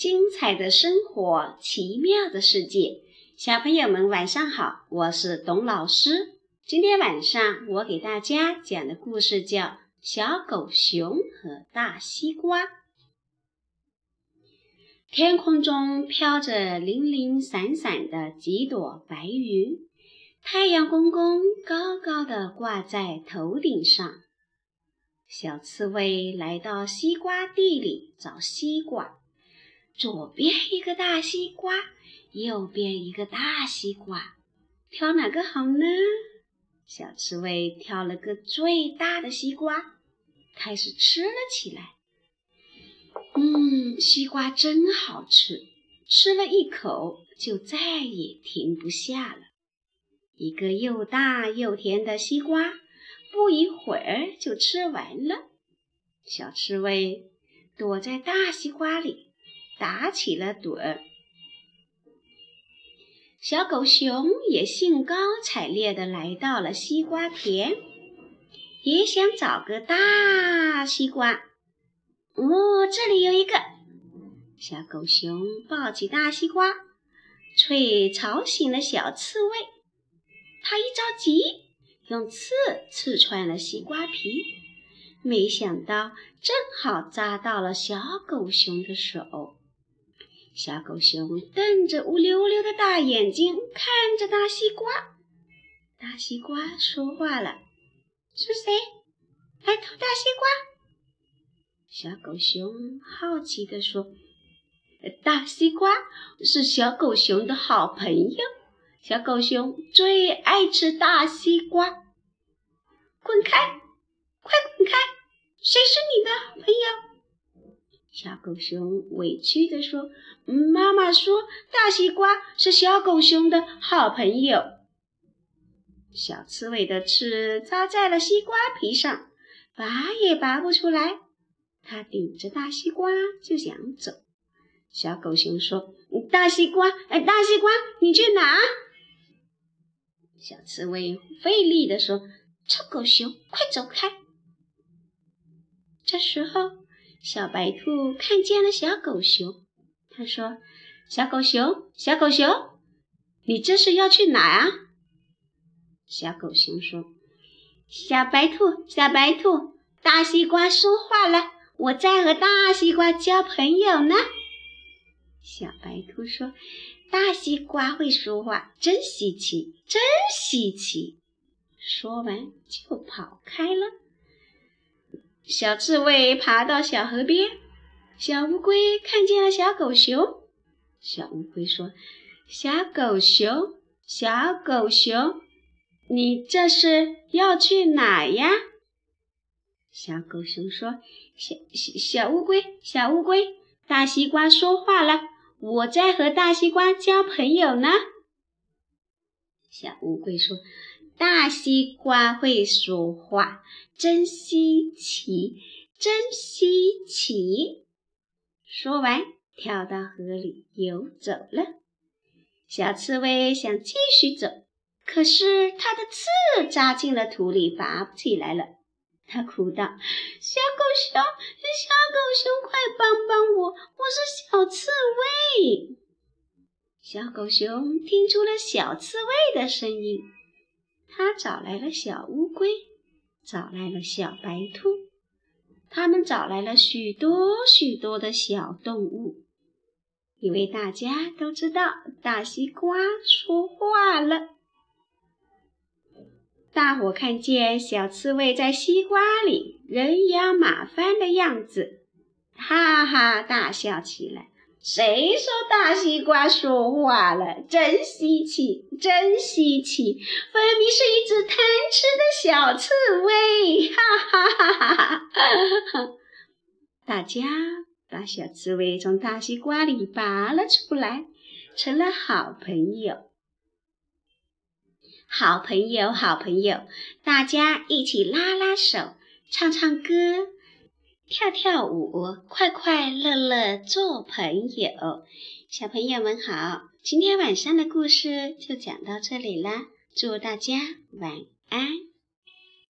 精彩的生活，奇妙的世界。小朋友们晚上好，我是董老师。今天晚上我给大家讲的故事叫《小狗熊和大西瓜》。天空中飘着零零散散的几朵白云，太阳公公高高的挂在头顶上。小刺猬来到西瓜地里找西瓜。左边一个大西瓜，右边一个大西瓜，挑哪个好呢？小刺猬挑了个最大的西瓜，开始吃了起来。嗯，西瓜真好吃，吃了一口就再也停不下了。一个又大又甜的西瓜，不一会儿就吃完了。小刺猬躲在大西瓜里。打起了盹，小狗熊也兴高采烈地来到了西瓜田，也想找个大西瓜。哦，这里有一个！小狗熊抱起大西瓜，却吵醒了小刺猬。它一着急，用刺刺穿了西瓜皮，没想到正好扎到了小狗熊的手。小狗熊瞪着乌溜溜的大眼睛看着大西瓜，大西瓜说话了：“是谁来偷大西瓜？”小狗熊好奇地说：“大西瓜是小狗熊的好朋友，小狗熊最爱吃大西瓜。”滚开！快滚开！谁是你的好朋友？小狗熊委屈地说：“妈妈说大西瓜是小狗熊的好朋友。”小刺猬的刺扎在了西瓜皮上，拔也拔不出来。它顶着大西瓜就想走。小狗熊说：“大西瓜，哎，大西瓜，你去哪？”小刺猬费力地说：“臭狗熊，快走开！”这时候。小白兔看见了小狗熊，他说：“小狗熊，小狗熊，你这是要去哪啊？”小狗熊说：“小白兔，小白兔，大西瓜说话了，我在和大西瓜交朋友呢。”小白兔说：“大西瓜会说话，真稀奇，真稀奇。”说完就跑开了。小刺猬爬到小河边，小乌龟看见了小狗熊。小乌龟说：“小狗熊，小狗熊，你这是要去哪呀？”小狗熊说：“小小小乌龟，小乌龟，大西瓜说话了，我在和大西瓜交朋友呢。”小乌龟说。大西瓜会说话，真稀奇，真稀奇。说完，跳到河里游走了。小刺猬想继续走，可是它的刺扎进了土里，拔不起来了。它哭道：“小狗熊，小狗熊，快帮帮我！我是小刺猬。”小狗熊听出了小刺猬的声音。他找来了小乌龟，找来了小白兔，他们找来了许多许多的小动物，因为大家都知道大西瓜说话了。大伙看见小刺猬在西瓜里人仰马翻的样子，哈哈大笑起来。谁说大西瓜说话了？真稀奇，真稀奇！分明是一只贪吃的小刺猬！哈哈哈哈哈哈！大家把小刺猬从大西瓜里拔了出来，成了好朋友。好朋友，好朋友，大家一起拉拉手，唱唱歌。跳跳舞，快快乐乐做朋友。小朋友们好，今天晚上的故事就讲到这里啦，祝大家晚安。